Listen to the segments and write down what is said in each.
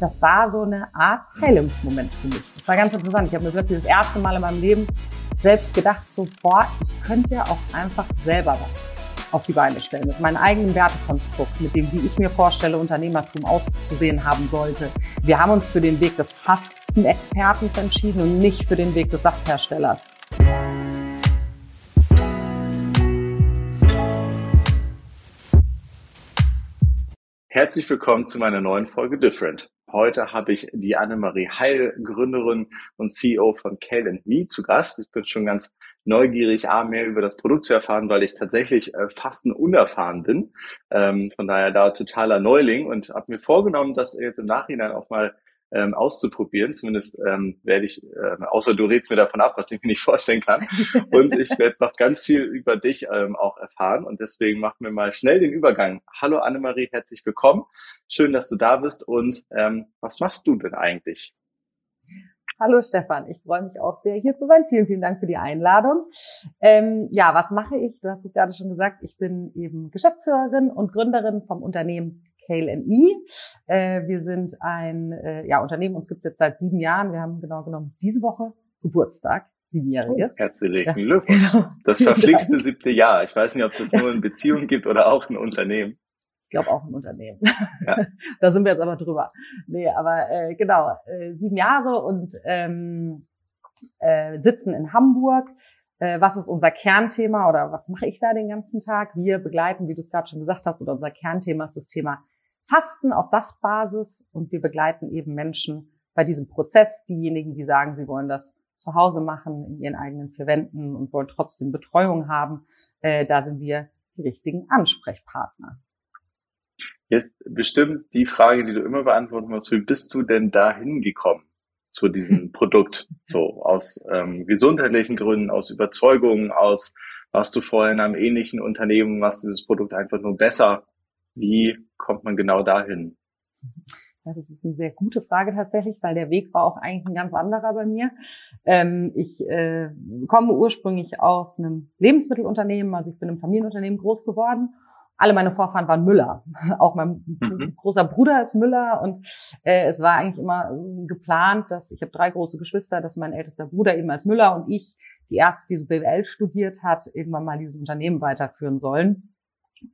das war so eine Art Heilungsmoment für mich. Das war ganz interessant. Ich habe mir wirklich das erste Mal in meinem Leben selbst gedacht, so, boah, ich könnte ja auch einfach selber was auf die Beine stellen, mit meinem eigenen Wertekonstrukt, mit dem, wie ich mir vorstelle, Unternehmertum auszusehen haben sollte. Wir haben uns für den Weg des Fastenexperten entschieden und nicht für den Weg des Saftherstellers. Herzlich willkommen zu meiner neuen Folge Different. Heute habe ich die Annemarie Heil, Gründerin und CEO von Kale Me zu Gast. Ich bin schon ganz neugierig, A, mehr über das Produkt zu erfahren, weil ich tatsächlich äh, fast ein unerfahren bin. Ähm, von daher da totaler Neuling und habe mir vorgenommen, das jetzt im Nachhinein auch mal ähm, auszuprobieren. Zumindest ähm, werde ich, äh, außer du redest mir davon ab, was ich mir nicht vorstellen kann. Und ich werde noch ganz viel über dich ähm, auch erfahren. Und deswegen machen wir mal schnell den Übergang. Hallo Annemarie, herzlich willkommen. Schön, dass du da bist. Und ähm, was machst du denn eigentlich? Hallo Stefan, ich freue mich auch sehr, hier zu sein. Vielen, vielen Dank für die Einladung. Ähm, ja, was mache ich? Du hast es gerade schon gesagt, ich bin eben Geschäftsführerin und Gründerin vom Unternehmen Kale Me. Äh, wir sind ein äh, ja, Unternehmen, uns gibt es jetzt seit sieben Jahren. Wir haben genau genommen diese Woche Geburtstag. Siebenjähriges. Oh, herzlichen Glückwunsch. Ja, genau. Das verflixte siebte Jahr. Ich weiß nicht, ob es das nur in Beziehungen gibt oder auch in Unternehmen. Ich glaube auch ein Unternehmen. Ja. da sind wir jetzt aber drüber. Nee, aber äh, genau, äh, sieben Jahre und ähm, äh, sitzen in Hamburg. Äh, was ist unser Kernthema oder was mache ich da den ganzen Tag? Wir begleiten, wie du es gerade schon gesagt hast, oder unser Kernthema ist das Thema Fasten auf Saftbasis und wir begleiten eben Menschen bei diesem Prozess, diejenigen, die sagen, sie wollen das zu Hause machen, in ihren eigenen vier Wänden und wollen trotzdem Betreuung haben, äh, da sind wir die richtigen Ansprechpartner. Jetzt bestimmt die Frage, die du immer beantworten musst, wie bist du denn da hingekommen zu diesem Produkt? So aus ähm, gesundheitlichen Gründen, aus Überzeugungen, aus warst du vorher in einem ähnlichen Unternehmen, machst dieses Produkt einfach nur besser wie kommt man genau dahin? Ja, das ist eine sehr gute Frage tatsächlich, weil der Weg war auch eigentlich ein ganz anderer bei mir. Ähm, ich äh, komme ursprünglich aus einem Lebensmittelunternehmen, also ich bin im Familienunternehmen groß geworden. Alle meine Vorfahren waren Müller. Auch mein mhm. großer Bruder ist Müller und äh, es war eigentlich immer geplant, dass ich habe drei große Geschwister, dass mein ältester Bruder eben als Müller und ich, die erste, die so BWL studiert hat, irgendwann mal dieses Unternehmen weiterführen sollen.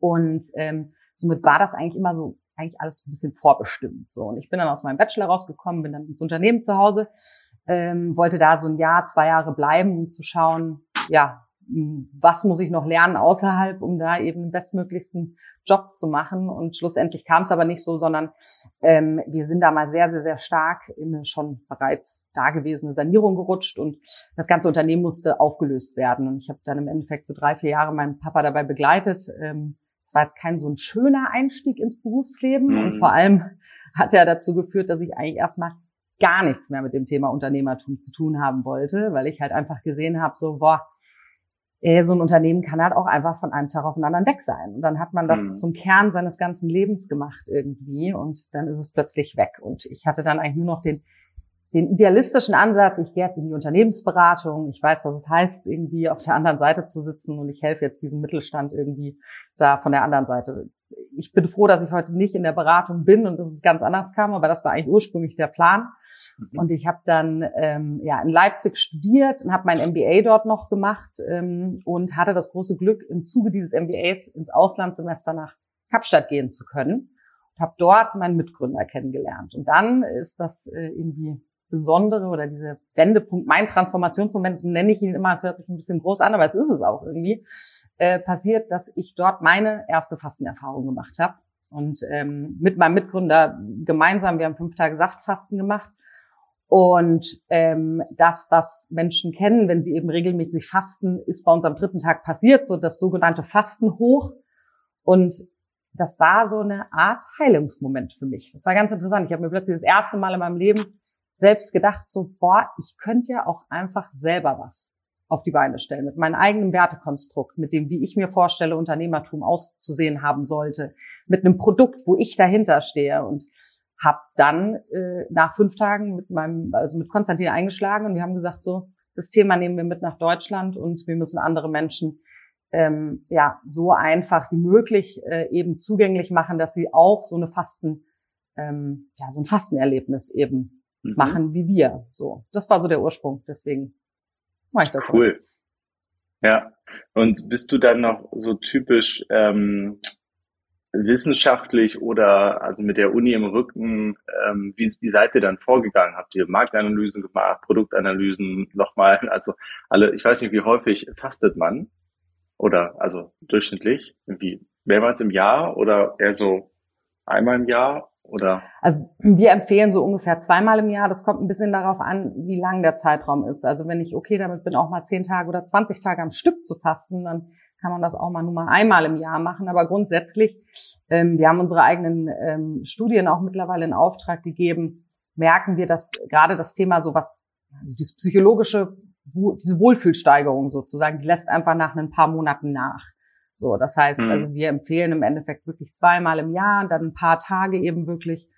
Und ähm, somit war das eigentlich immer so, eigentlich alles ein bisschen vorbestimmt. So. Und ich bin dann aus meinem Bachelor rausgekommen, bin dann ins Unternehmen zu Hause, ähm, wollte da so ein Jahr, zwei Jahre bleiben, um zu schauen, ja, was muss ich noch lernen außerhalb, um da eben den bestmöglichsten Job zu machen. Und schlussendlich kam es aber nicht so, sondern ähm, wir sind da mal sehr, sehr, sehr stark in eine schon bereits dagewesene Sanierung gerutscht und das ganze Unternehmen musste aufgelöst werden. Und ich habe dann im Endeffekt so drei, vier Jahre meinen Papa dabei begleitet, ähm, es war jetzt kein so ein schöner Einstieg ins Berufsleben mhm. und vor allem hat er dazu geführt, dass ich eigentlich erstmal gar nichts mehr mit dem Thema Unternehmertum zu tun haben wollte, weil ich halt einfach gesehen habe, so, boah, ey, so ein Unternehmen kann halt auch einfach von einem Tag auf den anderen weg sein. Und dann hat man das mhm. zum Kern seines ganzen Lebens gemacht irgendwie und dann ist es plötzlich weg. Und ich hatte dann eigentlich nur noch den den idealistischen Ansatz, ich gehe jetzt in die Unternehmensberatung, ich weiß, was es heißt, irgendwie auf der anderen Seite zu sitzen und ich helfe jetzt diesem Mittelstand irgendwie da von der anderen Seite. Ich bin froh, dass ich heute nicht in der Beratung bin und dass es ganz anders kam, aber das war eigentlich ursprünglich der Plan. Mhm. Und ich habe dann ähm, ja in Leipzig studiert und habe mein MBA dort noch gemacht ähm, und hatte das große Glück, im Zuge dieses MBAs ins Auslandssemester nach Kapstadt gehen zu können und habe dort meinen Mitgründer kennengelernt. Und dann ist das äh, irgendwie Besondere oder diese Wendepunkt, mein Transformationsmoment, so nenne ich ihn immer, es hört sich ein bisschen groß an, aber es ist es auch irgendwie, äh, passiert, dass ich dort meine erste Fastenerfahrung gemacht habe. Und ähm, mit meinem Mitgründer gemeinsam, wir haben fünf Tage Saftfasten gemacht. Und ähm, das, was Menschen kennen, wenn sie eben regelmäßig fasten, ist bei uns am dritten Tag passiert, so das sogenannte Fasten hoch. Und das war so eine Art Heilungsmoment für mich. Das war ganz interessant. Ich habe mir plötzlich das erste Mal in meinem Leben selbst gedacht, so, boah, ich könnte ja auch einfach selber was auf die Beine stellen, mit meinem eigenen Wertekonstrukt, mit dem, wie ich mir vorstelle, Unternehmertum auszusehen haben sollte, mit einem Produkt, wo ich dahinter stehe und habe dann äh, nach fünf Tagen mit meinem, also mit Konstantin eingeschlagen und wir haben gesagt, so, das Thema nehmen wir mit nach Deutschland und wir müssen andere Menschen ähm, ja so einfach wie möglich äh, eben zugänglich machen, dass sie auch so eine Fasten ähm, ja, so ein Fastenerlebnis eben mhm. machen wie wir. So, das war so der Ursprung. Deswegen mache ich das. Cool. Heute. Ja. Und bist du dann noch so typisch ähm, wissenschaftlich oder also mit der Uni im Rücken, ähm, wie, wie seid ihr dann vorgegangen? Habt ihr Marktanalysen gemacht, Produktanalysen nochmal? Also alle, ich weiß nicht, wie häufig fastet man? Oder also durchschnittlich? Irgendwie mehrmals im Jahr oder eher so einmal im Jahr? Oder? Also wir empfehlen so ungefähr zweimal im Jahr. Das kommt ein bisschen darauf an, wie lang der Zeitraum ist. Also wenn ich okay damit bin, auch mal zehn Tage oder 20 Tage am Stück zu fasten, dann kann man das auch mal nur mal einmal im Jahr machen. Aber grundsätzlich, ähm, wir haben unsere eigenen ähm, Studien auch mittlerweile in Auftrag gegeben, merken wir, dass gerade das Thema sowas, also dieses psychologische, diese Wohlfühlsteigerung sozusagen, die lässt einfach nach ein paar Monaten nach. So, das heißt, mhm. also wir empfehlen im Endeffekt wirklich zweimal im Jahr, dann ein paar Tage eben wirklich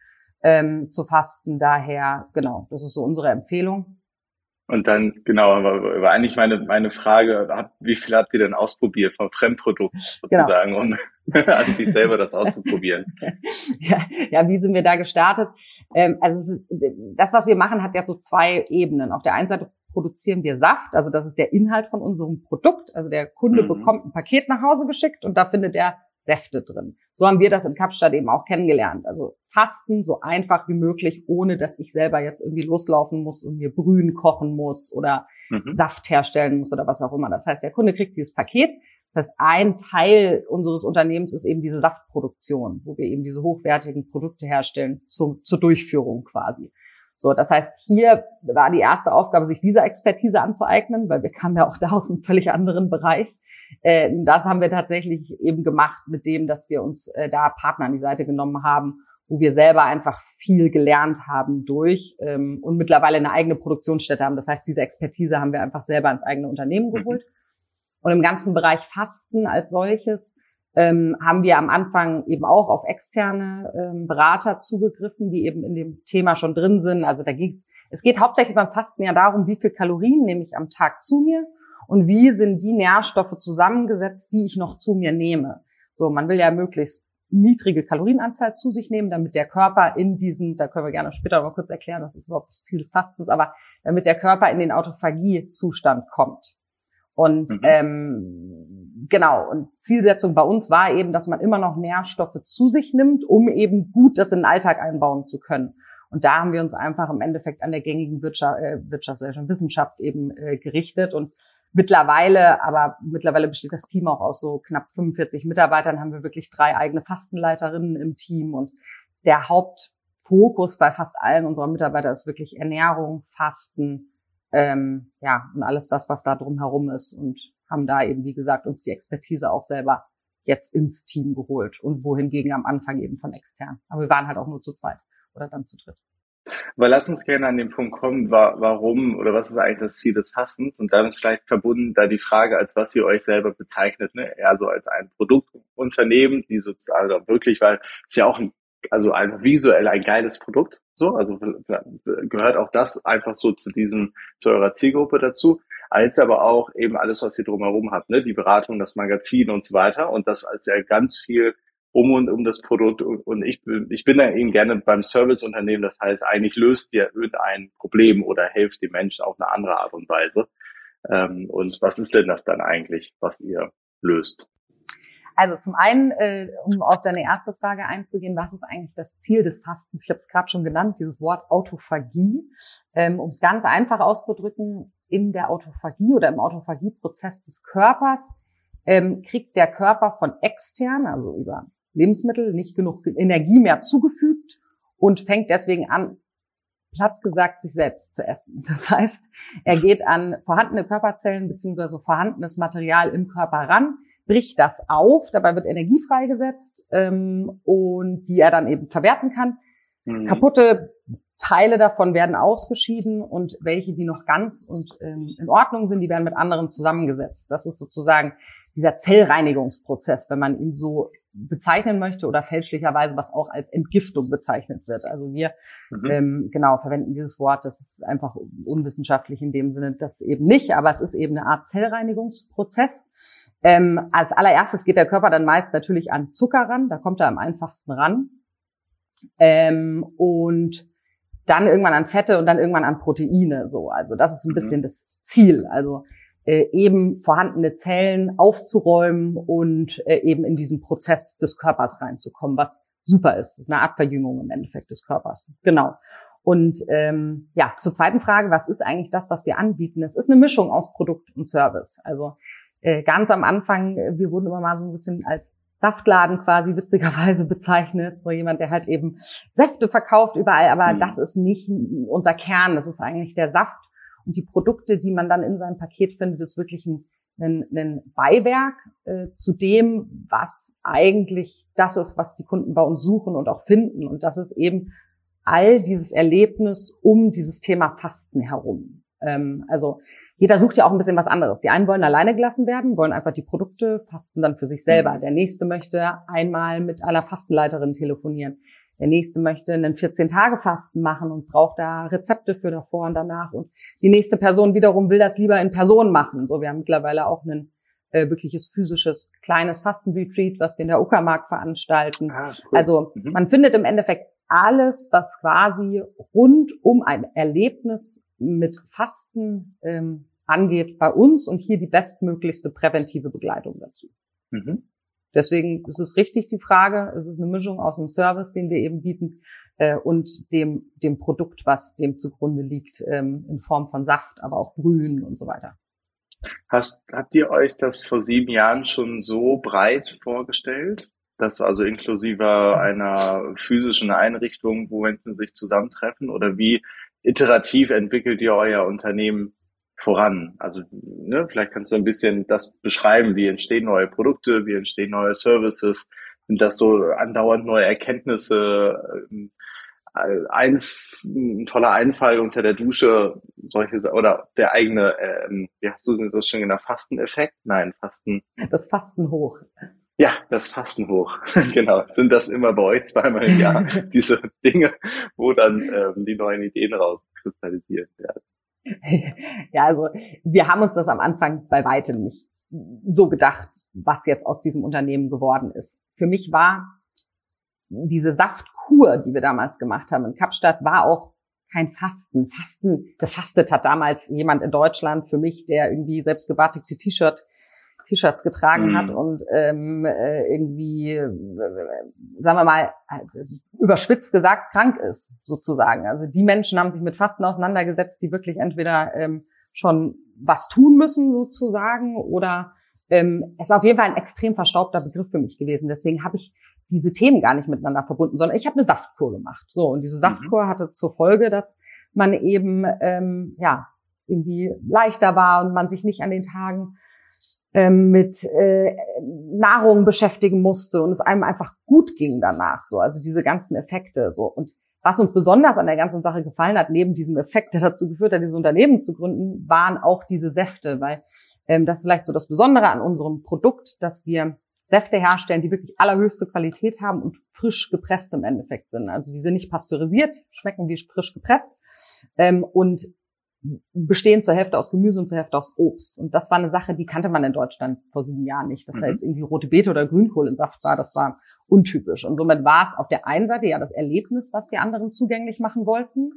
ähm, zu fasten. Daher, genau, das ist so unsere Empfehlung. Und dann, genau, war, eigentlich meine, meine Frage, hab, wie viel habt ihr denn ausprobiert vom Fremdprodukt sozusagen, genau. um an sich selber das auszuprobieren? ja, ja, wie sind wir da gestartet? Ähm, also das, was wir machen, hat ja so zwei Ebenen. Auf der einen Seite produzieren wir Saft, also das ist der Inhalt von unserem Produkt. Also der Kunde mhm. bekommt ein Paket nach Hause geschickt und da findet er Säfte drin. So haben wir das in Kapstadt eben auch kennengelernt. Also Fasten so einfach wie möglich, ohne dass ich selber jetzt irgendwie loslaufen muss und mir Brühen kochen muss oder mhm. Saft herstellen muss oder was auch immer. Das heißt, der Kunde kriegt dieses Paket. Das heißt, ein Teil unseres Unternehmens ist eben diese Saftproduktion, wo wir eben diese hochwertigen Produkte herstellen zu, zur Durchführung quasi. So, das heißt, hier war die erste Aufgabe, sich dieser Expertise anzueignen, weil wir kamen ja auch da aus einem völlig anderen Bereich. Äh, das haben wir tatsächlich eben gemacht mit dem, dass wir uns äh, da Partner an die Seite genommen haben, wo wir selber einfach viel gelernt haben durch ähm, und mittlerweile eine eigene Produktionsstätte haben. Das heißt, diese Expertise haben wir einfach selber ins eigene Unternehmen mhm. geholt. Und im ganzen Bereich Fasten als solches ähm, haben wir am Anfang eben auch auf externe ähm, Berater zugegriffen, die eben in dem Thema schon drin sind. Also da geht's, es geht hauptsächlich beim Fasten ja darum, wie viel Kalorien nehme ich am Tag zu mir und wie sind die Nährstoffe zusammengesetzt, die ich noch zu mir nehme. So, man will ja möglichst niedrige Kalorienanzahl zu sich nehmen, damit der Körper in diesen, da können wir gerne später mal kurz erklären, das ist überhaupt das Ziel des Fastens, aber damit der Körper in den Autophagie-Zustand kommt. Und mhm. ähm, genau, und Zielsetzung bei uns war eben, dass man immer noch Nährstoffe zu sich nimmt, um eben gut das in den Alltag einbauen zu können. Und da haben wir uns einfach im Endeffekt an der gängigen Wirtschaft, äh, Wirtschaft, äh, Wissenschaft eben äh, gerichtet. Und mittlerweile, aber mittlerweile besteht das Team auch aus so knapp 45 Mitarbeitern, haben wir wirklich drei eigene Fastenleiterinnen im Team. Und der Hauptfokus bei fast allen unserer Mitarbeiter ist wirklich Ernährung, Fasten, ähm, ja, und alles das, was da drumherum ist und haben da eben, wie gesagt, uns die Expertise auch selber jetzt ins Team geholt und wohingegen am Anfang eben von extern. Aber wir waren halt auch nur zu zweit oder dann zu dritt. Aber lass uns gerne an den Punkt kommen, warum oder was ist eigentlich das Ziel des Fastens? Und damit vielleicht verbunden da die Frage, als was ihr euch selber bezeichnet, ne? Eher so als ein Produktunternehmen, die sozusagen wirklich, weil es ja auch ein, also einfach visuell ein geiles Produkt, so, also gehört auch das einfach so zu diesem, zu eurer Zielgruppe dazu, als aber auch eben alles, was ihr drumherum habt, ne? Die Beratung, das Magazin und so weiter. Und das als ja ganz viel um und um das Produkt. Und ich bin, ich bin da eben gerne beim Serviceunternehmen. Das heißt, eigentlich löst ihr irgendein Problem oder hilft den Menschen auf eine andere Art und Weise. Ähm, und was ist denn das dann eigentlich, was ihr löst? Also zum einen, äh, um auf deine erste Frage einzugehen, was ist eigentlich das Ziel des Fastens? Ich habe es gerade schon genannt, dieses Wort Autophagie. Ähm, um es ganz einfach auszudrücken, in der Autophagie oder im Autophagieprozess des Körpers ähm, kriegt der Körper von extern, also über Lebensmittel, nicht genug Energie mehr zugefügt und fängt deswegen an, platt gesagt, sich selbst zu essen. Das heißt, er geht an vorhandene Körperzellen beziehungsweise vorhandenes Material im Körper ran, bricht das auf, dabei wird Energie freigesetzt ähm, und die er dann eben verwerten kann. Mhm. Kaputte Teile davon werden ausgeschieden und welche, die noch ganz und ähm, in Ordnung sind, die werden mit anderen zusammengesetzt. Das ist sozusagen dieser Zellreinigungsprozess, wenn man ihn so bezeichnen möchte oder fälschlicherweise, was auch als Entgiftung bezeichnet wird. Also wir mhm. ähm, genau verwenden dieses Wort, das ist einfach unwissenschaftlich in dem Sinne, das eben nicht, aber es ist eben eine Art Zellreinigungsprozess. Ähm, als allererstes geht der Körper dann meist natürlich an Zucker ran, da kommt er am einfachsten ran. Ähm, und dann irgendwann an Fette und dann irgendwann an Proteine. So, also das ist ein mhm. bisschen das Ziel. Also äh, eben vorhandene Zellen aufzuräumen und äh, eben in diesen Prozess des Körpers reinzukommen, was super ist. Das ist eine Art Verjüngung im Endeffekt des Körpers. Genau. Und ähm, ja, zur zweiten Frage, was ist eigentlich das, was wir anbieten? Es ist eine Mischung aus Produkt und Service. Also äh, ganz am Anfang, äh, wir wurden immer mal so ein bisschen als Saftladen quasi witzigerweise bezeichnet, so jemand, der halt eben Säfte verkauft überall, aber mhm. das ist nicht unser Kern, das ist eigentlich der Saft und die Produkte, die man dann in seinem Paket findet, ist wirklich ein, ein, ein Beiwerk äh, zu dem, was eigentlich das ist, was die Kunden bei uns suchen und auch finden und das ist eben all dieses Erlebnis um dieses Thema Fasten herum. Ähm, also jeder sucht ja auch ein bisschen was anderes. Die einen wollen alleine gelassen werden, wollen einfach die Produkte, fasten dann für sich selber. Mhm. Der nächste möchte einmal mit einer Fastenleiterin telefonieren. Der nächste möchte einen 14-Tage-Fasten machen und braucht da Rezepte für davor und danach. Und die nächste Person wiederum will das lieber in Person machen. So, wir haben mittlerweile auch ein äh, wirkliches physisches kleines Fastenretreat, was wir in der Uckermark veranstalten. Ah, cool. Also mhm. man findet im Endeffekt alles, was quasi rund um ein Erlebnis mit Fasten ähm, angeht bei uns und hier die bestmöglichste präventive Begleitung dazu. Mhm. Deswegen ist es richtig die Frage, es ist eine Mischung aus dem Service, den wir eben bieten, äh, und dem, dem Produkt, was dem zugrunde liegt, ähm, in Form von Saft, aber auch Brühen und so weiter. Hast, habt ihr euch das vor sieben Jahren schon so breit vorgestellt? Das also inklusive einer physischen Einrichtung, wo Menschen sich zusammentreffen? Oder wie iterativ entwickelt ihr euer Unternehmen voran? Also ne, vielleicht kannst du ein bisschen das beschreiben, wie entstehen neue Produkte, wie entstehen neue Services, sind das so andauernd neue Erkenntnisse, ähm, ein, ein toller Einfall unter der Dusche, solche oder der eigene, ähm, wie hast du das schon genannt, Fasteneffekt? Nein, Fasten. Das Fasten hoch. Ja, das Fasten hoch. genau. Sind das immer bei euch zweimal im Jahr diese Dinge, wo dann ähm, die neuen Ideen rauskristallisiert werden? Ja, also wir haben uns das am Anfang bei weitem nicht so gedacht, was jetzt aus diesem Unternehmen geworden ist. Für mich war diese Saftkur, die wir damals gemacht haben in Kapstadt, war auch kein Fasten. Fasten, gefastet hat damals jemand in Deutschland für mich, der irgendwie selbstgebartigte T-Shirt T-Shirts getragen mhm. hat und ähm, äh, irgendwie, äh, sagen wir mal, überspitzt gesagt, krank ist, sozusagen. Also die Menschen haben sich mit Fasten auseinandergesetzt, die wirklich entweder ähm, schon was tun müssen, sozusagen, oder ähm, es ist auf jeden Fall ein extrem verstaubter Begriff für mich gewesen. Deswegen habe ich diese Themen gar nicht miteinander verbunden, sondern ich habe eine Saftkur gemacht. So, und diese mhm. Saftkur mhm. hatte zur Folge, dass man eben ähm, ja irgendwie leichter war und man sich nicht an den Tagen ähm, mit äh, Nahrung beschäftigen musste und es einem einfach gut ging danach so also diese ganzen Effekte so und was uns besonders an der ganzen Sache gefallen hat, neben diesem Effekt, der dazu geführt hat, dieses Unternehmen zu gründen, waren auch diese Säfte, weil ähm, das vielleicht so das Besondere an unserem Produkt, dass wir Säfte herstellen, die wirklich allerhöchste Qualität haben und frisch gepresst im Endeffekt sind. Also die sind nicht pasteurisiert, schmecken wie frisch gepresst ähm, und bestehen zur Hälfte aus Gemüse und zur Hälfte aus Obst. Und das war eine Sache, die kannte man in Deutschland vor sieben Jahren nicht. Dass mhm. da jetzt irgendwie rote Beete oder Grünkohl in Saft war, das war untypisch. Und somit war es auf der einen Seite ja das Erlebnis, was wir anderen zugänglich machen wollten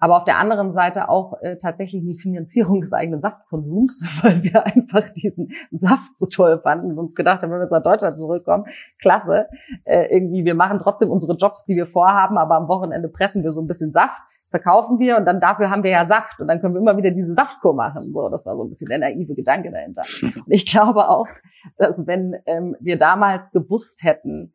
aber auf der anderen Seite auch äh, tatsächlich die Finanzierung des eigenen Saftkonsums, weil wir einfach diesen Saft so toll fanden und uns gedacht haben, wenn wir jetzt nach Deutschland zurückkommen, klasse, äh, irgendwie, wir machen trotzdem unsere Jobs, die wir vorhaben, aber am Wochenende pressen wir so ein bisschen Saft, verkaufen wir und dann dafür haben wir ja Saft und dann können wir immer wieder diese Saftkur machen. So, das war so ein bisschen der naive Gedanke dahinter. Und ich glaube auch, dass wenn ähm, wir damals gewusst hätten,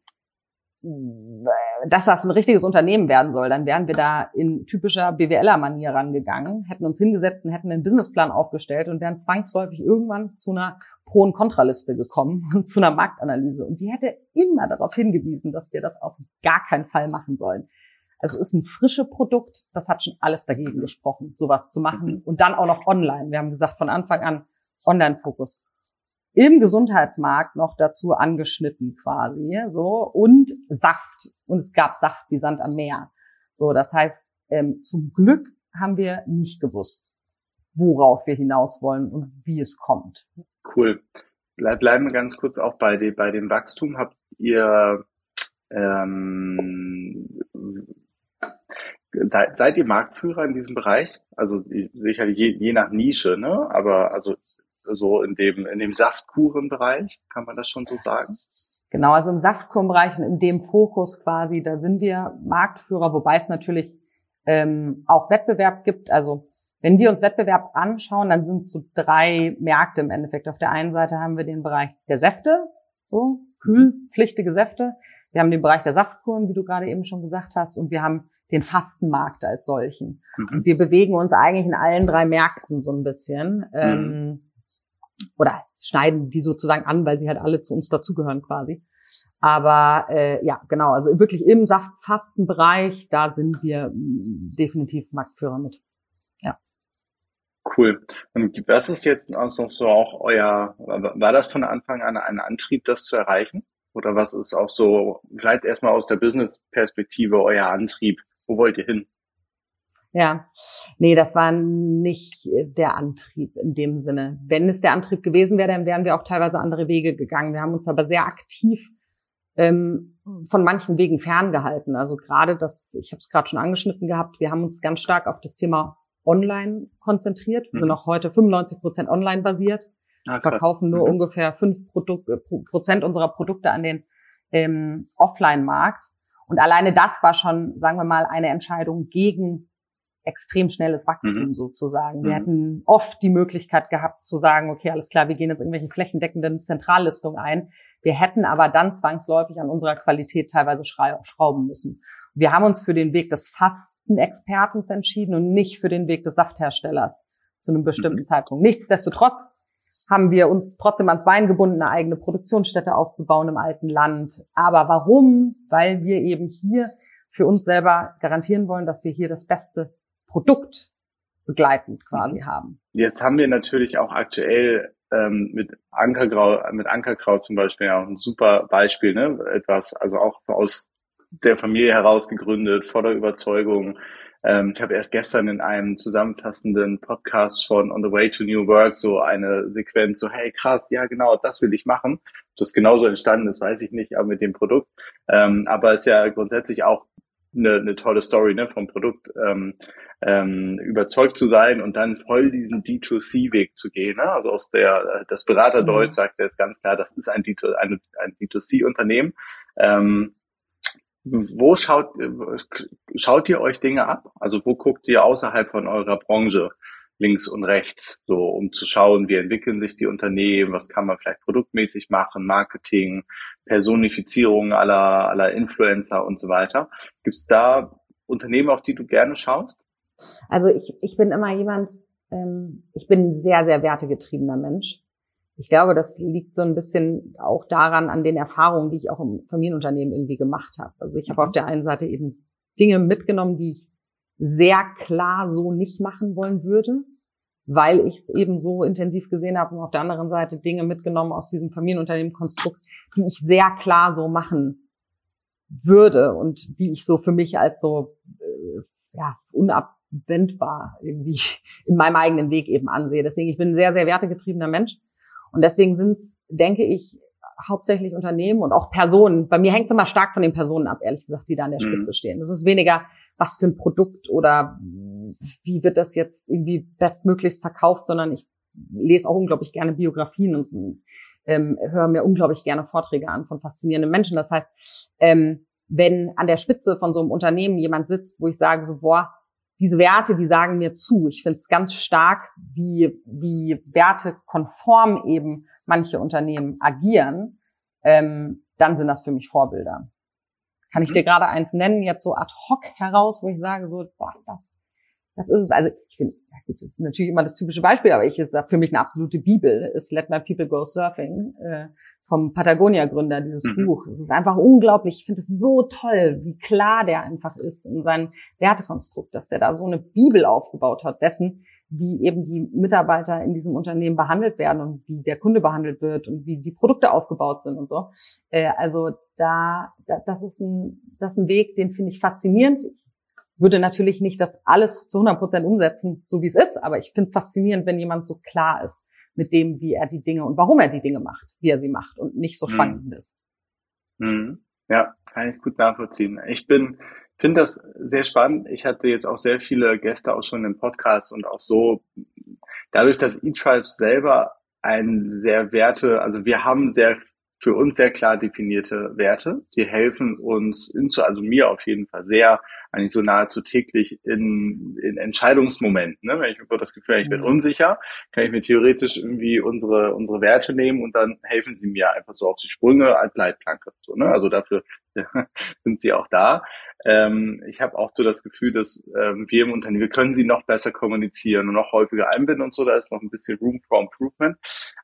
dass das ein richtiges Unternehmen werden soll, dann wären wir da in typischer BWLer-Manier rangegangen, hätten uns hingesetzt und hätten einen Businessplan aufgestellt und wären zwangsläufig irgendwann zu einer Pro- und Kontraliste gekommen und zu einer Marktanalyse. Und die hätte immer darauf hingewiesen, dass wir das auf gar keinen Fall machen sollen. Also es ist ein frisches Produkt, das hat schon alles dagegen gesprochen, sowas zu machen. Und dann auch noch online. Wir haben gesagt, von Anfang an Online-Fokus im Gesundheitsmarkt noch dazu angeschnitten quasi, so und Saft und es gab Saft wie Sand am Meer. So, das heißt, ähm, zum Glück haben wir nicht gewusst, worauf wir hinaus wollen und wie es kommt. Cool. Bleib, bleiben wir ganz kurz auch bei, die, bei dem Wachstum. Habt ihr ähm, seid, seid ihr Marktführer in diesem Bereich? Also sicherlich je, je nach Nische, ne? Aber also so in dem in dem Saftkuchenbereich kann man das schon so sagen? Genau, also im Saftkuchenbereich und in dem Fokus quasi, da sind wir Marktführer, wobei es natürlich ähm, auch Wettbewerb gibt. Also wenn wir uns Wettbewerb anschauen, dann sind es so drei Märkte im Endeffekt. Auf der einen Seite haben wir den Bereich der Säfte, so kühlpflichtige Säfte. Wir haben den Bereich der Saftkuren, wie du gerade eben schon gesagt hast, und wir haben den Fastenmarkt als solchen. Mhm. Und wir bewegen uns eigentlich in allen drei Märkten so ein bisschen. Ähm, mhm. Ähm, oder schneiden die sozusagen an, weil sie halt alle zu uns dazugehören quasi. Aber äh, ja, genau, also wirklich im Saftfastenbereich, da sind wir mm, definitiv Marktführer mit. Ja. Cool. Und was ist jetzt also so auch euer, war das von Anfang an ein Antrieb, das zu erreichen? Oder was ist auch so, vielleicht erstmal aus der Business-Perspektive euer Antrieb? Wo wollt ihr hin? Ja, nee, das war nicht äh, der Antrieb in dem Sinne. Wenn es der Antrieb gewesen wäre, dann wären wir auch teilweise andere Wege gegangen. Wir haben uns aber sehr aktiv ähm, von manchen Wegen ferngehalten. Also gerade das, ich habe es gerade schon angeschnitten gehabt, wir haben uns ganz stark auf das Thema Online konzentriert. Wir sind mhm. auch heute 95 Prozent online basiert, ah, verkaufen nur mhm. ungefähr fünf Produk äh, Prozent unserer Produkte an den ähm, Offline-Markt. Und alleine das war schon, sagen wir mal, eine Entscheidung gegen extrem schnelles Wachstum mhm. sozusagen. Wir mhm. hätten oft die Möglichkeit gehabt zu sagen, okay, alles klar, wir gehen jetzt irgendwelche flächendeckenden Zentrallistungen ein. Wir hätten aber dann zwangsläufig an unserer Qualität teilweise schrauben müssen. Wir haben uns für den Weg des Fastenexpertens entschieden und nicht für den Weg des Saftherstellers zu einem bestimmten mhm. Zeitpunkt. Nichtsdestotrotz haben wir uns trotzdem ans Bein gebunden, eine eigene Produktionsstätte aufzubauen im alten Land. Aber warum? Weil wir eben hier für uns selber garantieren wollen, dass wir hier das beste Produkt begleitend quasi haben. Jetzt haben wir natürlich auch aktuell ähm, mit Ankergrau, mit Ankerkraut zum Beispiel auch ein super Beispiel, ne? Etwas, also auch aus der Familie heraus gegründet, voller Überzeugung. Ähm, ich habe erst gestern in einem zusammenfassenden Podcast von On the Way to New Work so eine Sequenz, so hey krass, ja genau, das will ich machen. Das genauso entstanden ist, weiß ich nicht, aber mit dem Produkt. Ähm, aber es ist ja grundsätzlich auch eine, eine tolle Story ne, vom Produkt. Ähm, ähm, überzeugt zu sein und dann voll diesen D2C-Weg zu gehen. Ne? Also aus der, das Beraterdeutsch mhm. sagt jetzt ganz klar, das ist ein, D2, ein, ein D2C-Unternehmen. Ähm, wo schaut, schaut ihr euch Dinge ab? Also wo guckt ihr außerhalb von eurer Branche links und rechts, so um zu schauen, wie entwickeln sich die Unternehmen, was kann man vielleicht produktmäßig machen, Marketing, Personifizierung aller, aller Influencer und so weiter. Gibt es da Unternehmen, auf die du gerne schaust? Also ich, ich bin immer jemand, ähm, ich bin ein sehr, sehr wertegetriebener Mensch. Ich glaube, das liegt so ein bisschen auch daran, an den Erfahrungen, die ich auch im Familienunternehmen irgendwie gemacht habe. Also ich habe auf der einen Seite eben Dinge mitgenommen, die ich sehr klar so nicht machen wollen würde, weil ich es eben so intensiv gesehen habe und auf der anderen Seite Dinge mitgenommen aus diesem Familienunternehmen-Konstrukt, die ich sehr klar so machen würde und die ich so für mich als so äh, ja, unab wendbar irgendwie in meinem eigenen Weg eben ansehe. Deswegen, ich bin ein sehr, sehr wertegetriebener Mensch. Und deswegen sind es, denke ich, hauptsächlich Unternehmen und auch Personen. Bei mir hängt es immer stark von den Personen ab, ehrlich gesagt, die da an der Spitze mhm. stehen. Das ist weniger, was für ein Produkt oder wie wird das jetzt irgendwie bestmöglichst verkauft, sondern ich lese auch unglaublich gerne Biografien und ähm, höre mir unglaublich gerne Vorträge an von faszinierenden Menschen. Das heißt, ähm, wenn an der Spitze von so einem Unternehmen jemand sitzt, wo ich sage so, boah, diese Werte, die sagen mir zu. Ich finde es ganz stark, wie, wie wertekonform eben manche Unternehmen agieren. Ähm, dann sind das für mich Vorbilder. Kann ich mhm. dir gerade eins nennen, jetzt so ad hoc heraus, wo ich sage so, boah, das das ist es. Also ich finde, ja gut, das ist natürlich immer das typische Beispiel, aber ich sage für mich eine absolute Bibel ist Let My People Go Surfing äh, vom Patagonia-Gründer, dieses mhm. Buch. Es ist einfach unglaublich. Ich finde es so toll, wie klar der einfach ist in seinem Wertekonstrukt, dass der da so eine Bibel aufgebaut hat dessen, wie eben die Mitarbeiter in diesem Unternehmen behandelt werden und wie der Kunde behandelt wird und wie die Produkte aufgebaut sind und so. Äh, also da, da das ist ein das ist ein Weg, den finde ich faszinierend. Ich würde natürlich nicht das alles zu 100 Prozent umsetzen, so wie es ist, aber ich finde faszinierend, wenn jemand so klar ist mit dem, wie er die Dinge und warum er die Dinge macht, wie er sie macht und nicht so mhm. schwankend ist. Mhm. Ja, kann ich gut nachvollziehen. Ich bin, finde das sehr spannend. Ich hatte jetzt auch sehr viele Gäste auch schon im Podcast und auch so, dadurch, dass eTribe selber ein sehr Werte, also wir haben sehr für uns sehr klar definierte Werte. Die helfen uns, in, also mir auf jeden Fall sehr, eigentlich so nahezu täglich in, in Entscheidungsmomenten. Ne? Wenn ich über das Gefühl ich bin mhm. unsicher, kann ich mir theoretisch irgendwie unsere, unsere Werte nehmen und dann helfen sie mir einfach so auf die Sprünge als Leitplanke. So, ne? Also dafür sind sie auch da. Ähm, ich habe auch so das Gefühl, dass ähm, wir im Unternehmen, wir können sie noch besser kommunizieren und noch häufiger einbinden und so, da ist noch ein bisschen Room for Improvement.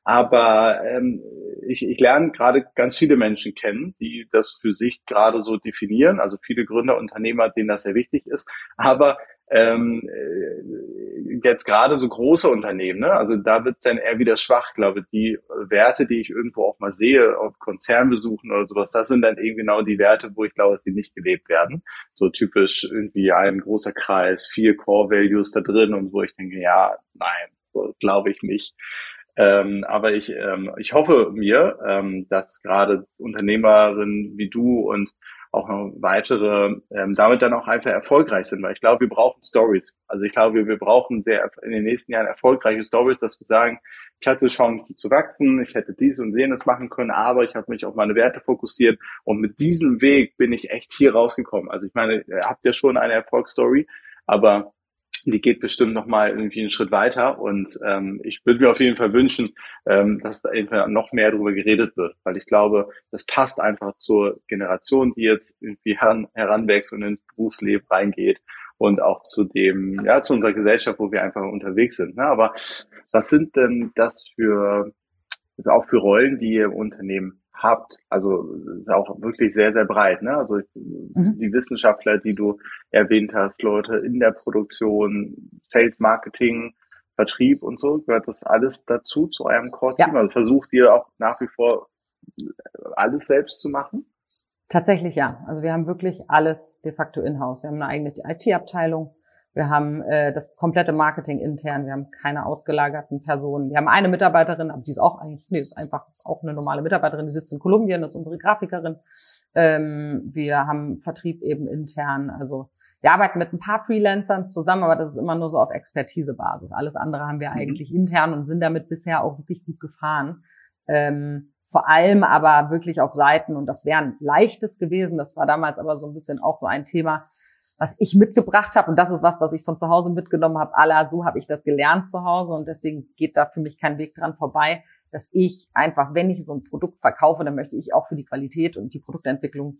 Aber ähm, ich, ich lerne gerade ganz viele Menschen kennen, die das für sich gerade so definieren, also viele Gründer, Unternehmer, denen das sehr wichtig ist. Aber ähm, äh, jetzt gerade so große Unternehmen, ne? also da wird es dann eher wieder schwach, glaube ich. Die Werte, die ich irgendwo auch mal sehe, auf Konzernbesuchen oder sowas, das sind dann eben genau die Werte, wo ich glaube, dass die nicht gelebt werden. So typisch irgendwie ein großer Kreis, vier Core Values da drin und wo ich denke, ja, nein, so glaube ich nicht. Ähm, aber ich, ähm, ich hoffe mir, ähm, dass gerade Unternehmerinnen wie du und auch noch weitere ähm, damit dann auch einfach erfolgreich sind, weil ich glaube, wir brauchen Stories. Also ich glaube, wir brauchen sehr in den nächsten Jahren erfolgreiche Stories, dass wir sagen, ich hatte Chancen zu wachsen, ich hätte dies und jenes machen können, aber ich habe mich auf meine Werte fokussiert und mit diesem Weg bin ich echt hier rausgekommen. Also ich meine, ihr habt ja schon eine Erfolgsstory, aber die geht bestimmt nochmal irgendwie einen Schritt weiter. Und ähm, ich würde mir auf jeden Fall wünschen, ähm, dass da einfach noch mehr darüber geredet wird, weil ich glaube, das passt einfach zur Generation, die jetzt irgendwie heran, heranwächst und ins Berufsleben reingeht und auch zu dem, ja, zu unserer Gesellschaft, wo wir einfach unterwegs sind. Ne? Aber was sind denn das für, auch für Rollen, die ihr im Unternehmen habt. Also ist auch wirklich sehr, sehr breit. Ne? Also mhm. die Wissenschaftler, die du erwähnt hast, Leute in der Produktion, Sales, Marketing, Vertrieb und so, gehört das alles dazu, zu eurem Core-Team? Ja. Also versucht ihr auch nach wie vor alles selbst zu machen? Tatsächlich ja. Also wir haben wirklich alles de facto in-house. Wir haben eine eigene IT-Abteilung. Wir haben äh, das komplette Marketing intern. Wir haben keine ausgelagerten Personen. Wir haben eine Mitarbeiterin, aber die ist auch eigentlich, nee, ist einfach auch eine normale Mitarbeiterin, die sitzt in Kolumbien, das ist unsere Grafikerin. Ähm, wir haben Vertrieb eben intern. Also wir arbeiten mit ein paar Freelancern zusammen, aber das ist immer nur so auf Expertisebasis. Alles andere haben wir mhm. eigentlich intern und sind damit bisher auch wirklich gut gefahren. Ähm, vor allem aber wirklich auf Seiten, und das wäre ein leichtes gewesen, das war damals aber so ein bisschen auch so ein Thema, was ich mitgebracht habe. Und das ist was, was ich von zu Hause mitgenommen habe. Alla, so habe ich das gelernt zu Hause. Und deswegen geht da für mich kein Weg dran vorbei, dass ich einfach, wenn ich so ein Produkt verkaufe, dann möchte ich auch für die Qualität und die Produktentwicklung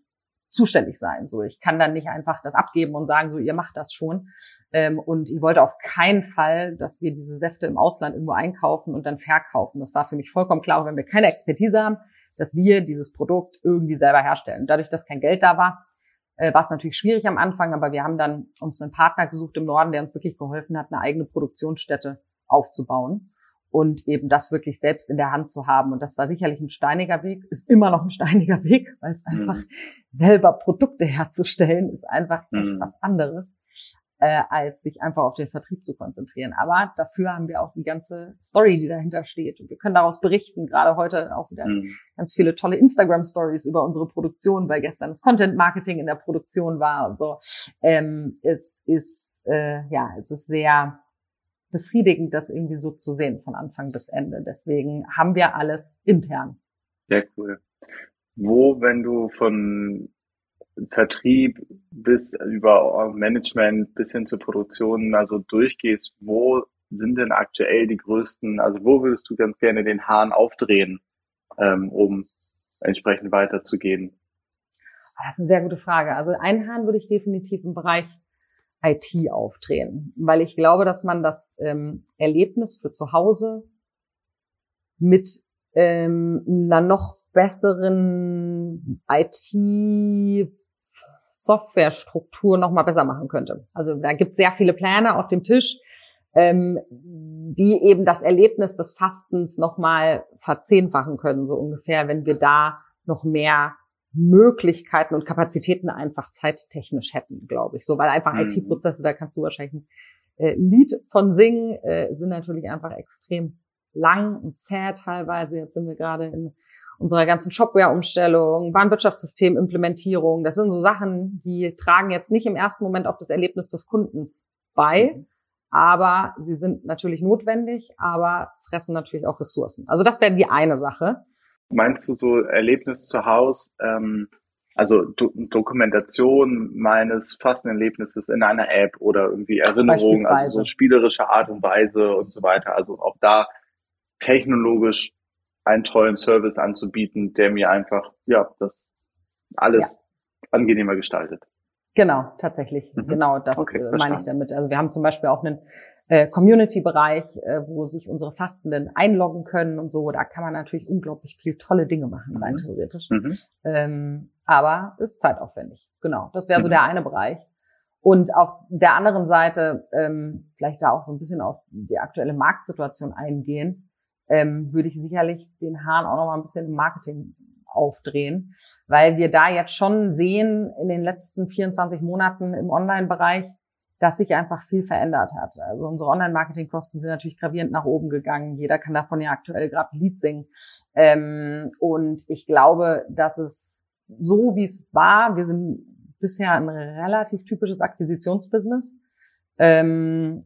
zuständig sein. So, ich kann dann nicht einfach das abgeben und sagen, so, ihr macht das schon. Ähm, und ich wollte auf keinen Fall, dass wir diese Säfte im Ausland irgendwo einkaufen und dann verkaufen. Das war für mich vollkommen klar, wenn wir keine Expertise haben, dass wir dieses Produkt irgendwie selber herstellen. Dadurch, dass kein Geld da war, äh, war es natürlich schwierig am Anfang, aber wir haben dann uns einen Partner gesucht im Norden, der uns wirklich geholfen hat, eine eigene Produktionsstätte aufzubauen und eben das wirklich selbst in der Hand zu haben. Und das war sicherlich ein steiniger Weg, ist immer noch ein steiniger Weg, weil es einfach mhm. selber Produkte herzustellen ist einfach mhm. was anderes, äh, als sich einfach auf den Vertrieb zu konzentrieren. Aber dafür haben wir auch die ganze Story, die dahinter steht. Und wir können daraus berichten, gerade heute auch wieder mhm. ganz viele tolle Instagram-Stories über unsere Produktion, weil gestern das Content-Marketing in der Produktion war und so. Ähm, es ist, äh, ja, es ist sehr befriedigend, das irgendwie so zu sehen von Anfang bis Ende. Deswegen haben wir alles intern. Sehr cool. Wo, wenn du von Vertrieb bis über Management bis hin zur Produktion also durchgehst, wo sind denn aktuell die größten, also wo würdest du ganz gerne den Hahn aufdrehen, ähm, um entsprechend weiterzugehen? Das ist eine sehr gute Frage. Also einen Hahn würde ich definitiv im Bereich IT aufdrehen, weil ich glaube, dass man das ähm, Erlebnis für zu Hause mit ähm, einer noch besseren IT Softwarestruktur noch mal besser machen könnte. Also da gibt es sehr viele Pläne auf dem Tisch, ähm, die eben das Erlebnis des Fastens noch mal verzehnfachen können, so ungefähr, wenn wir da noch mehr Möglichkeiten und Kapazitäten einfach zeittechnisch hätten, glaube ich. So, weil einfach mhm. IT-Prozesse, da kannst du wahrscheinlich ein äh, Lied von singen, äh, sind natürlich einfach extrem lang und zäh teilweise. Jetzt sind wir gerade in unserer ganzen Shopware-Umstellung, Warenwirtschaftssystem-Implementierung. Das sind so Sachen, die tragen jetzt nicht im ersten Moment auf das Erlebnis des Kundens bei, mhm. aber sie sind natürlich notwendig, aber fressen natürlich auch Ressourcen. Also das wäre die eine Sache. Meinst du so Erlebnis zu Hause, ähm, also Do Dokumentation meines Fastenerlebnisses in einer App oder irgendwie Erinnerungen, also so spielerische Art und Weise und so weiter. Also auch da technologisch einen tollen Service anzubieten, der mir einfach, ja, das alles ja. angenehmer gestaltet. Genau, tatsächlich. Mhm. Genau, das okay, äh, meine ich damit. Also wir haben zum Beispiel auch einen äh, Community-Bereich, äh, wo sich unsere Fastenden einloggen können und so. Da kann man natürlich unglaublich viel tolle Dinge machen, rein mhm. theoretisch. Mhm. Ähm, aber ist zeitaufwendig. Genau, das wäre so mhm. der eine Bereich. Und auf der anderen Seite, ähm, vielleicht da auch so ein bisschen auf die aktuelle Marktsituation eingehen, ähm, würde ich sicherlich den Hahn auch noch mal ein bisschen im Marketing aufdrehen, weil wir da jetzt schon sehen in den letzten 24 Monaten im Online-Bereich, dass sich einfach viel verändert hat. Also unsere Online-Marketing-Kosten sind natürlich gravierend nach oben gegangen. Jeder kann davon ja aktuell gerade Lied singen. Ähm, und ich glaube, dass es so, wie es war, wir sind bisher ein relativ typisches Akquisitionsbusiness. Ähm,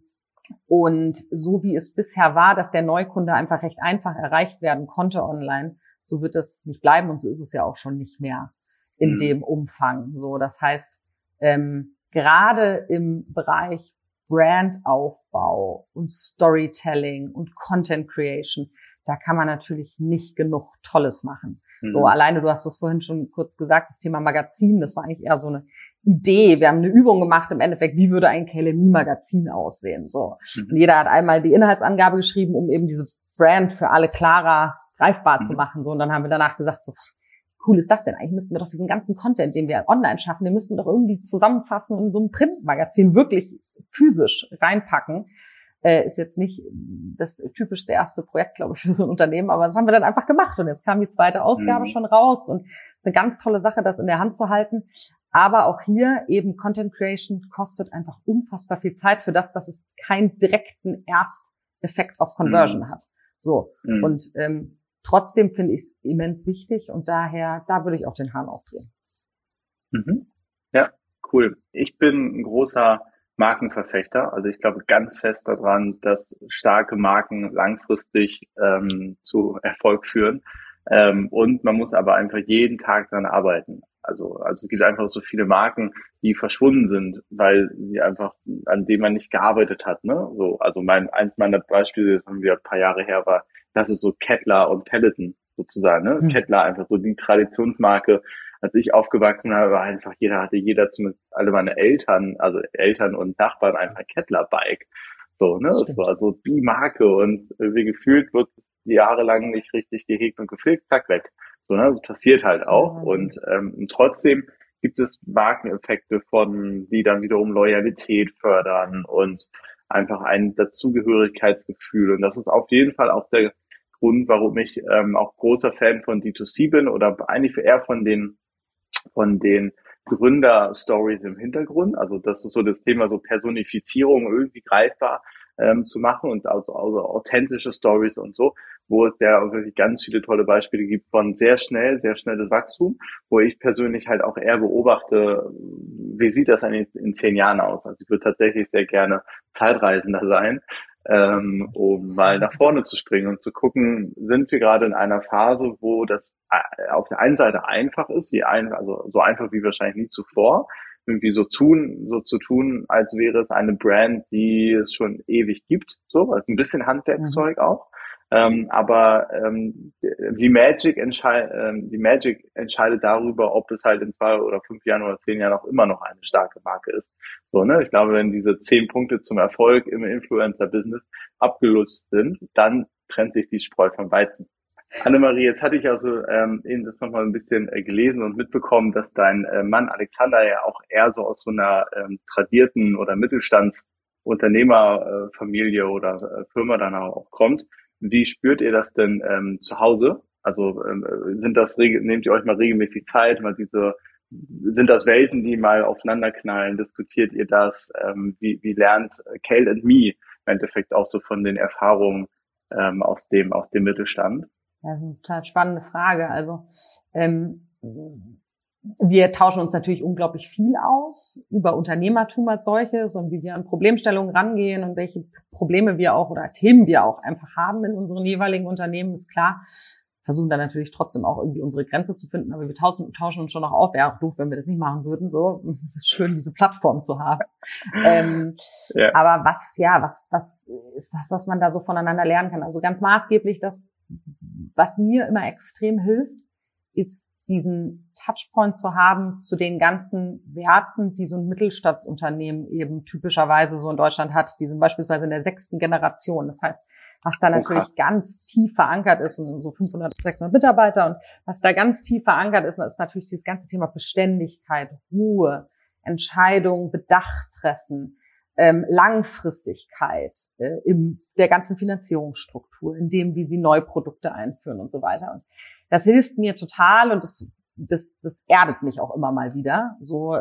und so wie es bisher war, dass der Neukunde einfach recht einfach erreicht werden konnte online, so wird es nicht bleiben und so ist es ja auch schon nicht mehr in mhm. dem Umfang. So, das heißt, ähm, gerade im Bereich Brandaufbau und Storytelling und Content Creation, da kann man natürlich nicht genug Tolles machen. Mhm. So alleine, du hast das vorhin schon kurz gesagt, das Thema Magazin, das war eigentlich eher so eine Idee. Wir haben eine Übung gemacht im Endeffekt, wie würde ein KLMI-Magazin aussehen. So. Mhm. Und jeder hat einmal die Inhaltsangabe geschrieben, um eben diese Brand für alle klarer greifbar mhm. zu machen. So. Und dann haben wir danach gesagt, so, cool ist das denn? Eigentlich müssten wir doch diesen ganzen Content, den wir online schaffen, den müssten wir doch irgendwie zusammenfassen und in so ein Printmagazin wirklich physisch reinpacken. Äh, ist jetzt nicht das typischste erste Projekt, glaube ich, für so ein Unternehmen, aber das haben wir dann einfach gemacht. Und jetzt kam die zweite Ausgabe mhm. schon raus und eine ganz tolle Sache, das in der Hand zu halten. Aber auch hier eben Content Creation kostet einfach unfassbar viel Zeit für das, dass es keinen direkten Ersteffekt auf Conversion mhm. hat. So. Mhm. Und ähm, trotzdem finde ich es immens wichtig und daher, da würde ich auch den Hahn aufdrehen. Mhm. Ja, cool. Ich bin ein großer Markenverfechter. Also ich glaube ganz fest daran, dass starke Marken langfristig ähm, zu Erfolg führen. Ähm, und man muss aber einfach jeden Tag daran arbeiten. Also, also es gibt einfach so viele Marken, die verschwunden sind, weil sie einfach, an denen man nicht gearbeitet hat, ne? So, also mein, eins meiner Beispiele, das haben wir ein paar Jahre her, war, das ist so Kettler und Peloton sozusagen, ne? Mhm. Kettler einfach so die Traditionsmarke. Als ich aufgewachsen habe, war einfach jeder, hatte jeder zumindest alle meine Eltern, also Eltern und Nachbarn einfach ein Kettler-Bike. So, ne? Das war so die Marke und irgendwie gefühlt wird es jahrelang nicht richtig gehegt und gepflegt, zack, weg. So, ne? Das passiert halt auch. Und ähm, trotzdem gibt es Markeneffekte von, die dann wiederum Loyalität fördern und einfach ein Dazugehörigkeitsgefühl. Und das ist auf jeden Fall auch der Grund, warum ich ähm, auch großer Fan von D2C bin oder eigentlich eher von den von den Gründer-Stories im Hintergrund. Also das ist so das Thema so Personifizierung irgendwie greifbar ähm, zu machen und also, also authentische Stories und so, wo es ja wirklich ganz viele tolle Beispiele gibt von sehr schnell, sehr schnelles Wachstum, wo ich persönlich halt auch eher beobachte, wie sieht das eigentlich in zehn Jahren aus? Also ich würde tatsächlich sehr gerne Zeitreisender sein, ähm, um mal nach vorne zu springen und zu gucken, sind wir gerade in einer Phase, wo das äh, auf der einen Seite einfach ist, wie ein, also so einfach wie wahrscheinlich nie zuvor, irgendwie so tun, so zu tun, als wäre es eine Brand, die es schon ewig gibt, so, also ein bisschen Handwerkzeug mhm. auch. Ähm, aber ähm, die Magic entscheidet, ähm, die Magic entscheidet darüber, ob es halt in zwei oder fünf Jahren oder zehn Jahren auch immer noch eine starke Marke ist. So, ne? Ich glaube, wenn diese zehn Punkte zum Erfolg im Influencer-Business abgelutscht sind, dann trennt sich die Spreu vom Weizen. Annemarie, jetzt hatte ich also ähm, eben das nochmal ein bisschen äh, gelesen und mitbekommen, dass dein äh, Mann Alexander ja auch eher so aus so einer ähm, tradierten oder Mittelstandsunternehmerfamilie äh, oder äh, Firma dann auch kommt. Wie spürt ihr das denn ähm, zu Hause? Also ähm, sind das nehmt ihr euch mal regelmäßig Zeit, mal diese sind das Welten, die mal aufeinanderknallen? Diskutiert ihr das? Ähm, wie, wie lernt Kale and Me im Endeffekt auch so von den Erfahrungen ähm, aus dem aus dem Mittelstand? Ja, das ist eine total spannende Frage. Also ähm, wir tauschen uns natürlich unglaublich viel aus über Unternehmertum als solches und wie wir an Problemstellungen rangehen und welche Probleme wir auch oder Themen wir auch einfach haben in unseren jeweiligen Unternehmen, ist klar. Versuchen dann natürlich trotzdem auch irgendwie unsere Grenze zu finden, aber wir tauschen, tauschen uns schon noch auf. Wäre auch doof, wenn wir das nicht machen würden. So, es ist schön, diese Plattform zu haben. ähm, ja. Aber was, ja, was, was ist das, was man da so voneinander lernen kann? Also ganz maßgeblich, das, was mir immer extrem hilft, ist diesen Touchpoint zu haben zu den ganzen Werten, die so ein Mittelstandsunternehmen eben typischerweise so in Deutschland hat. Die sind beispielsweise in der sechsten Generation. Das heißt, was da natürlich okay. ganz tief verankert ist, und so 500, 600 Mitarbeiter und was da ganz tief verankert ist, ist natürlich dieses ganze Thema Beständigkeit, Ruhe, Entscheidungen, Bedacht treffen, ähm, Langfristigkeit äh, in der ganzen Finanzierungsstruktur, in dem, wie sie neue Produkte einführen und so weiter. Und das hilft mir total und das, das, das erdet mich auch immer mal wieder, so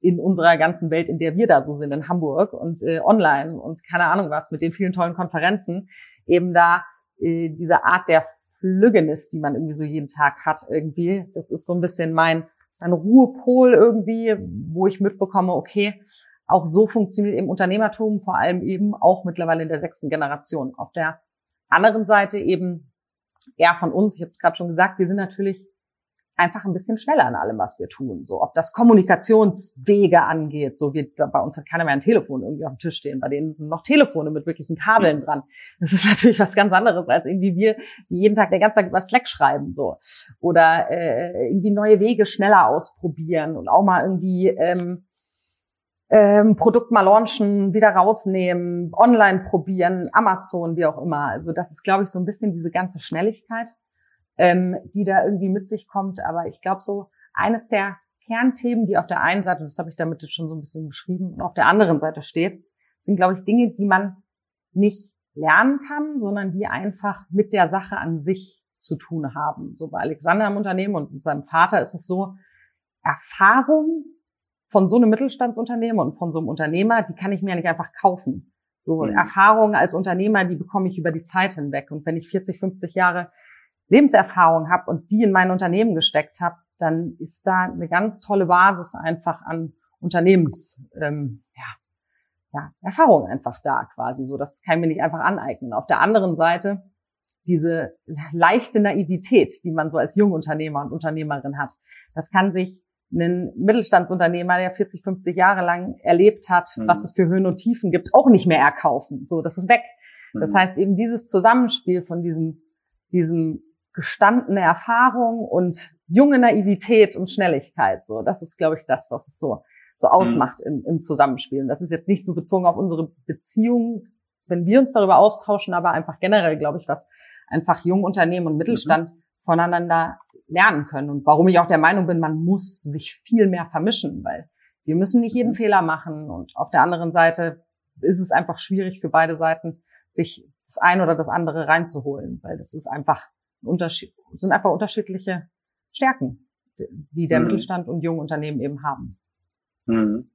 in unserer ganzen Welt, in der wir da so sind, in Hamburg und äh, online und keine Ahnung was, mit den vielen tollen Konferenzen, eben da äh, diese Art der Flüggenis, die man irgendwie so jeden Tag hat, irgendwie. Das ist so ein bisschen mein, mein Ruhepol irgendwie, wo ich mitbekomme, okay, auch so funktioniert eben Unternehmertum, vor allem eben auch mittlerweile in der sechsten Generation. Auf der anderen Seite eben eher von uns, ich habe es gerade schon gesagt, wir sind natürlich einfach ein bisschen schneller in allem, was wir tun. So, ob das Kommunikationswege angeht, so wie bei uns hat keiner mehr ein Telefon irgendwie auf dem Tisch stehen, bei denen sind noch Telefone mit wirklichen Kabeln dran. Das ist natürlich was ganz anderes als irgendwie wir, die jeden Tag den ganzen Tag über Slack schreiben so oder äh, irgendwie neue Wege schneller ausprobieren und auch mal irgendwie ähm, ähm, Produkt mal launchen, wieder rausnehmen, online probieren, Amazon, wie auch immer. Also das ist, glaube ich, so ein bisschen diese ganze Schnelligkeit, ähm, die da irgendwie mit sich kommt. Aber ich glaube, so eines der Kernthemen, die auf der einen Seite, das habe ich damit jetzt schon so ein bisschen beschrieben, und auf der anderen Seite steht, sind, glaube ich, Dinge, die man nicht lernen kann, sondern die einfach mit der Sache an sich zu tun haben. So bei Alexander im Unternehmen und seinem Vater ist es so, Erfahrung von so einem Mittelstandsunternehmen und von so einem Unternehmer, die kann ich mir nicht einfach kaufen. So mhm. Erfahrungen als Unternehmer, die bekomme ich über die Zeit hinweg. Und wenn ich 40, 50 Jahre Lebenserfahrung habe und die in mein Unternehmen gesteckt habe, dann ist da eine ganz tolle Basis einfach an Unternehmens, ähm, ja, ja, Erfahrung einfach da quasi. So, das kann ich mir nicht einfach aneignen. Auf der anderen Seite diese leichte Naivität, die man so als Jungunternehmer und Unternehmerin hat, das kann sich einen Mittelstandsunternehmer, der 40, 50 Jahre lang erlebt hat, mhm. was es für Höhen und Tiefen gibt, auch nicht mehr erkaufen. So, das ist weg. Mhm. Das heißt eben dieses Zusammenspiel von diesem, diesem gestandene Erfahrung und junge Naivität und Schnelligkeit. So, das ist, glaube ich, das, was es so, so mhm. ausmacht mhm. im, im Zusammenspiel. Und das ist jetzt nicht nur bezogen auf unsere Beziehung, wenn wir uns darüber austauschen, aber einfach generell, glaube ich, was einfach Jungunternehmen und Mittelstand mhm. voneinander lernen können. Und warum ich auch der Meinung bin, man muss sich viel mehr vermischen, weil wir müssen nicht jeden mhm. Fehler machen. Und auf der anderen Seite ist es einfach schwierig für beide Seiten, sich das eine oder das andere reinzuholen, weil das ist einfach ein Unterschied, sind einfach unterschiedliche Stärken, die der mhm. Mittelstand und junge Unternehmen eben haben. Mhm.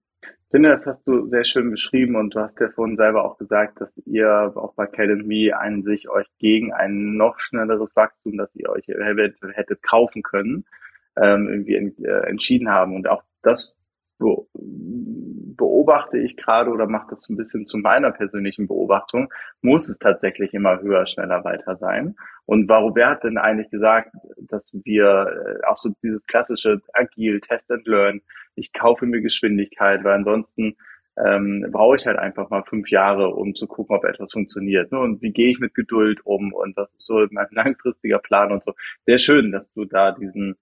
Finde, das hast du sehr schön beschrieben und du hast ja vorhin selber auch gesagt, dass ihr auch bei Academy an sich euch gegen ein noch schnelleres Wachstum, das ihr euch hättet, hättet kaufen können, ähm, irgendwie äh, entschieden haben. Und auch das beobachte ich gerade oder mache das ein bisschen zu meiner persönlichen Beobachtung, muss es tatsächlich immer höher, schneller, weiter sein. Und warum, wer hat denn eigentlich gesagt, dass wir äh, auch so dieses klassische Agil, Test and Learn, ich kaufe mir Geschwindigkeit, weil ansonsten ähm, brauche ich halt einfach mal fünf Jahre, um zu gucken, ob etwas funktioniert. Ne? Und wie gehe ich mit Geduld um und was ist so mein langfristiger Plan und so. Sehr schön, dass du da diesen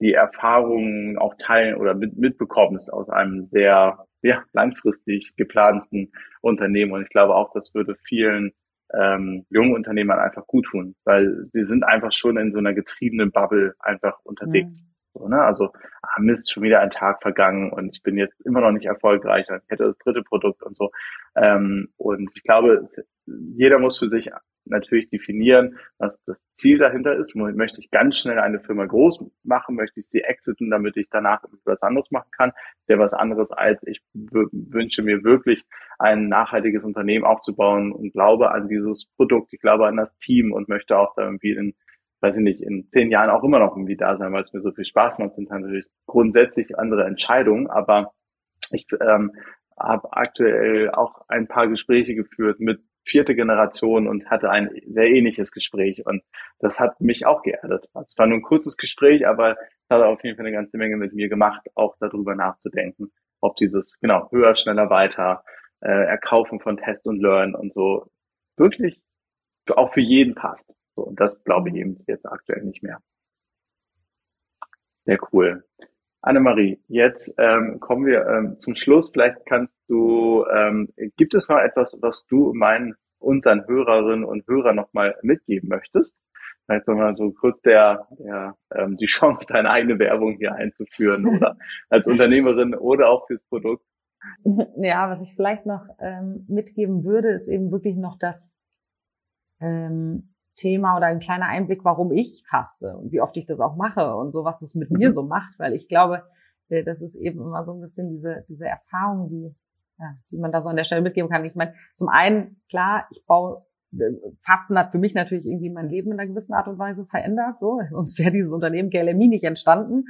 die Erfahrungen auch teilen oder mit, mitbekommst aus einem sehr ja, langfristig geplanten Unternehmen. Und ich glaube auch, das würde vielen ähm, jungen Unternehmern einfach gut tun, weil wir sind einfach schon in so einer getriebenen Bubble einfach unterwegs. Mhm. So, ne? Also, ah, Mist, schon wieder ein Tag vergangen und ich bin jetzt immer noch nicht erfolgreich und ich hätte das dritte Produkt und so. Ähm, und ich glaube, es, jeder muss für sich natürlich definieren, was das Ziel dahinter ist. Möchte ich ganz schnell eine Firma groß machen? Möchte ich sie exiten, damit ich danach was anderes machen kann? Sehr was anderes als ich wünsche mir wirklich ein nachhaltiges Unternehmen aufzubauen und glaube an dieses Produkt. Ich glaube an das Team und möchte auch da irgendwie in weiß ich nicht, in zehn Jahren auch immer noch irgendwie da sein, weil es mir so viel Spaß macht, sind natürlich grundsätzlich andere Entscheidungen, aber ich ähm, habe aktuell auch ein paar Gespräche geführt mit vierte Generation und hatte ein sehr ähnliches Gespräch und das hat mich auch geerdet. Es war nur ein kurzes Gespräch, aber es hat auf jeden Fall eine ganze Menge mit mir gemacht, auch darüber nachzudenken, ob dieses, genau, höher, schneller, weiter, äh, Erkaufen von Test und Learn und so wirklich auch für jeden passt. So, und das glaube ich eben jetzt aktuell nicht mehr. Sehr cool. Annemarie, jetzt ähm, kommen wir ähm, zum Schluss. Vielleicht kannst du, ähm, gibt es noch etwas, was du meinen unseren Hörerinnen und Hörern nochmal mitgeben möchtest? Vielleicht nochmal so kurz der, der ähm, die Chance, deine eigene Werbung hier einzuführen oder als Unternehmerin oder auch fürs Produkt. Ja, was ich vielleicht noch ähm, mitgeben würde, ist eben wirklich noch das ähm, Thema oder ein kleiner Einblick, warum ich faste und wie oft ich das auch mache und so, was es mit mhm. mir so macht, weil ich glaube, äh, das ist eben immer so ein bisschen diese, diese Erfahrung, die, ja, die man da so an der Stelle mitgeben kann. Ich meine, zum einen, klar, ich baue äh, Fasten hat für mich natürlich irgendwie mein Leben in einer gewissen Art und Weise verändert, so sonst wäre dieses Unternehmen KLMI nicht entstanden.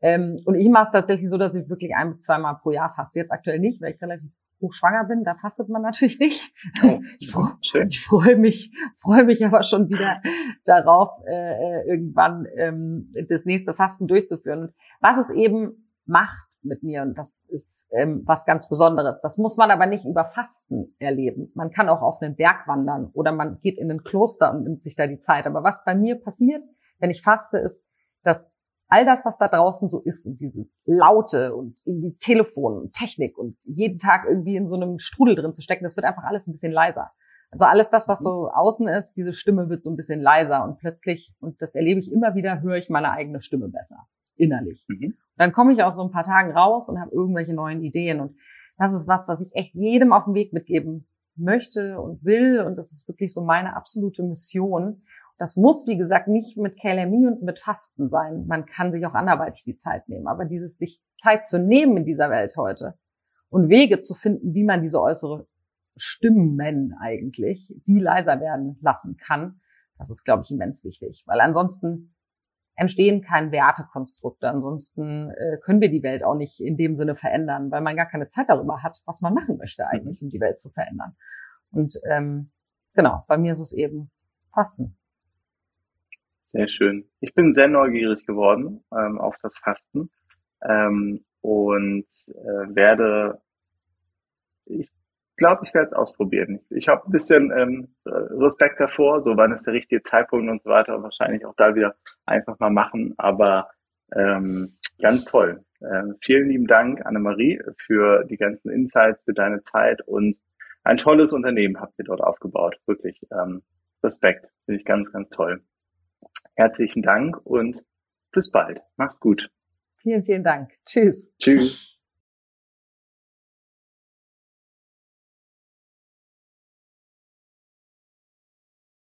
Ähm, und ich mache es tatsächlich so, dass ich wirklich ein bis zweimal pro Jahr faste. Jetzt aktuell nicht, weil ich relativ hochschwanger bin, da fastet man natürlich nicht. Oh, ich, freue, ich freue mich, freue mich aber schon wieder darauf, äh, irgendwann ähm, das nächste Fasten durchzuführen. Und was es eben macht mit mir, und das ist ähm, was ganz Besonderes. Das muss man aber nicht über Fasten erleben. Man kann auch auf einen Berg wandern oder man geht in ein Kloster und nimmt sich da die Zeit. Aber was bei mir passiert, wenn ich faste, ist, dass all das, was da draußen so ist und dieses Laute und irgendwie Telefon und Technik und jeden Tag irgendwie in so einem Strudel drin zu stecken, das wird einfach alles ein bisschen leiser. Also alles das, was so außen ist, diese Stimme wird so ein bisschen leiser und plötzlich, und das erlebe ich immer wieder, höre ich meine eigene Stimme besser, innerlich. Mhm. Dann komme ich aus so ein paar Tagen raus und habe irgendwelche neuen Ideen und das ist was, was ich echt jedem auf dem Weg mitgeben möchte und will und das ist wirklich so meine absolute Mission, das muss, wie gesagt, nicht mit KLMI und mit Fasten sein. Man kann sich auch anderweitig die Zeit nehmen. Aber dieses sich Zeit zu nehmen in dieser Welt heute und Wege zu finden, wie man diese äußere Stimmen eigentlich, die leiser werden lassen kann, das ist, glaube ich, immens wichtig. Weil ansonsten entstehen keine Wertekonstrukte. Ansonsten äh, können wir die Welt auch nicht in dem Sinne verändern, weil man gar keine Zeit darüber hat, was man machen möchte eigentlich, um die Welt zu verändern. Und ähm, genau, bei mir ist es eben Fasten. Sehr schön. Ich bin sehr neugierig geworden ähm, auf das Fasten ähm, und äh, werde, ich glaube, ich werde es ausprobieren. Ich habe ein bisschen ähm, Respekt davor, so wann ist der richtige Zeitpunkt und so weiter und wahrscheinlich auch da wieder einfach mal machen, aber ähm, ganz toll. Ähm, vielen lieben Dank, Annemarie, für die ganzen Insights, für deine Zeit und ein tolles Unternehmen habt ihr dort aufgebaut. Wirklich ähm, Respekt, finde ich ganz, ganz toll. Herzlichen Dank und bis bald. Mach's gut. Vielen, vielen Dank. Tschüss. Tschüss.